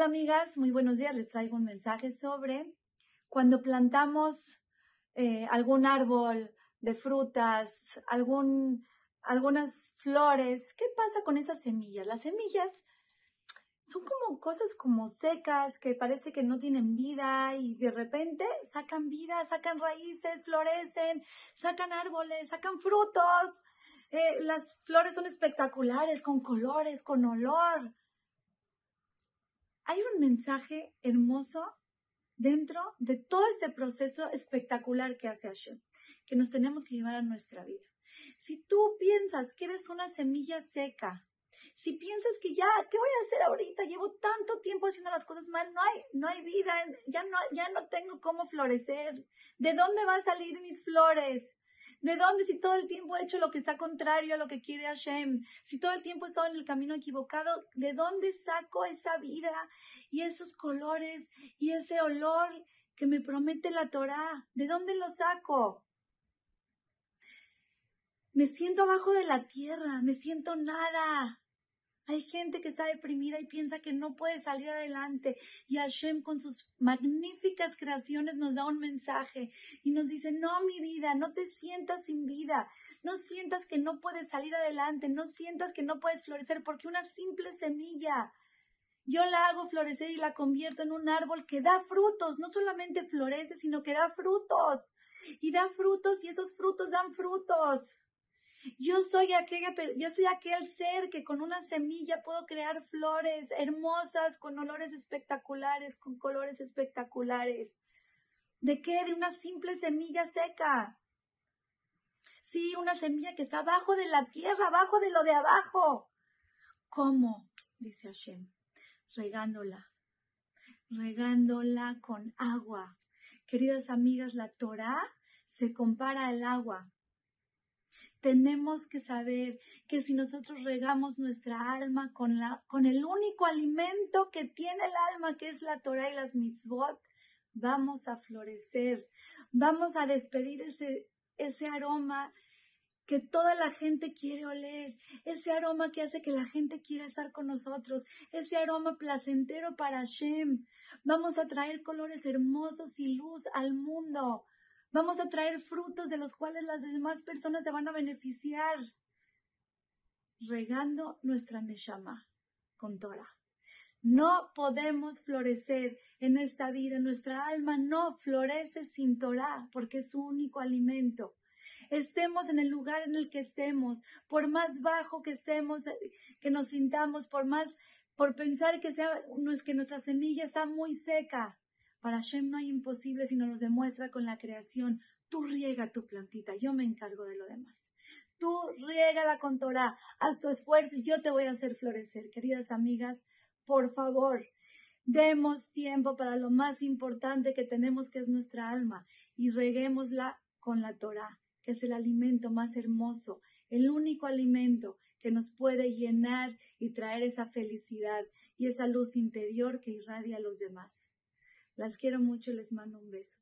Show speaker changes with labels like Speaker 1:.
Speaker 1: amigas, muy buenos días. Les traigo un mensaje sobre cuando plantamos eh, algún árbol de frutas, algún, algunas flores. ¿Qué pasa con esas semillas? Las semillas son como cosas como secas que parece que no tienen vida y de repente sacan vida, sacan raíces, florecen, sacan árboles, sacan frutos. Eh, las flores son espectaculares, con colores, con olor hay un mensaje hermoso dentro de todo este proceso espectacular que hace Hashem, que nos tenemos que llevar a nuestra vida. Si tú piensas que eres una semilla seca, si piensas que ya, ¿qué voy a hacer ahorita? Llevo tanto tiempo haciendo las cosas mal, no hay, no hay vida, ya no, ya no tengo cómo florecer. ¿De dónde van a salir mis flores? ¿De dónde si todo el tiempo he hecho lo que está contrario a lo que quiere Hashem? Si todo el tiempo he estado en el camino equivocado, ¿de dónde saco esa vida y esos colores y ese olor que me promete la Torah? ¿De dónde lo saco? Me siento abajo de la tierra, me siento nada. Hay gente que está deprimida y piensa que no puede salir adelante. Y Hashem con sus magníficas creaciones nos da un mensaje y nos dice, no mi vida, no te sientas sin vida. No sientas que no puedes salir adelante. No sientas que no puedes florecer porque una simple semilla yo la hago florecer y la convierto en un árbol que da frutos. No solamente florece, sino que da frutos. Y da frutos y esos frutos dan frutos. Yo soy yo soy aquel ser que con una semilla puedo crear flores hermosas, con olores espectaculares, con colores espectaculares. ¿De qué? De una simple semilla seca. Sí, una semilla que está abajo de la tierra, abajo de lo de abajo. ¿Cómo? Dice Hashem. Regándola. Regándola con agua. Queridas amigas, la Torah se compara al agua tenemos que saber que si nosotros regamos nuestra alma con, la, con el único alimento que tiene el alma, que es la Torah y las mitzvot, vamos a florecer, vamos a despedir ese, ese aroma que toda la gente quiere oler, ese aroma que hace que la gente quiera estar con nosotros, ese aroma placentero para Hashem. Vamos a traer colores hermosos y luz al mundo. Vamos a traer frutos de los cuales las demás personas se van a beneficiar. Regando nuestra Neshama con Torah. No podemos florecer en esta vida. Nuestra alma no florece sin Torah porque es su único alimento. Estemos en el lugar en el que estemos, por más bajo que estemos, que nos sintamos, por más, por pensar que sea, que nuestra semilla está muy seca. Para Hashem no hay imposible si no nos demuestra con la creación. Tú riega tu plantita, yo me encargo de lo demás. Tú riégala con Torah, haz tu esfuerzo y yo te voy a hacer florecer. Queridas amigas, por favor, demos tiempo para lo más importante que tenemos, que es nuestra alma, y reguémosla con la Torah, que es el alimento más hermoso, el único alimento que nos puede llenar y traer esa felicidad y esa luz interior que irradia a los demás. Las quiero mucho y les mando un beso.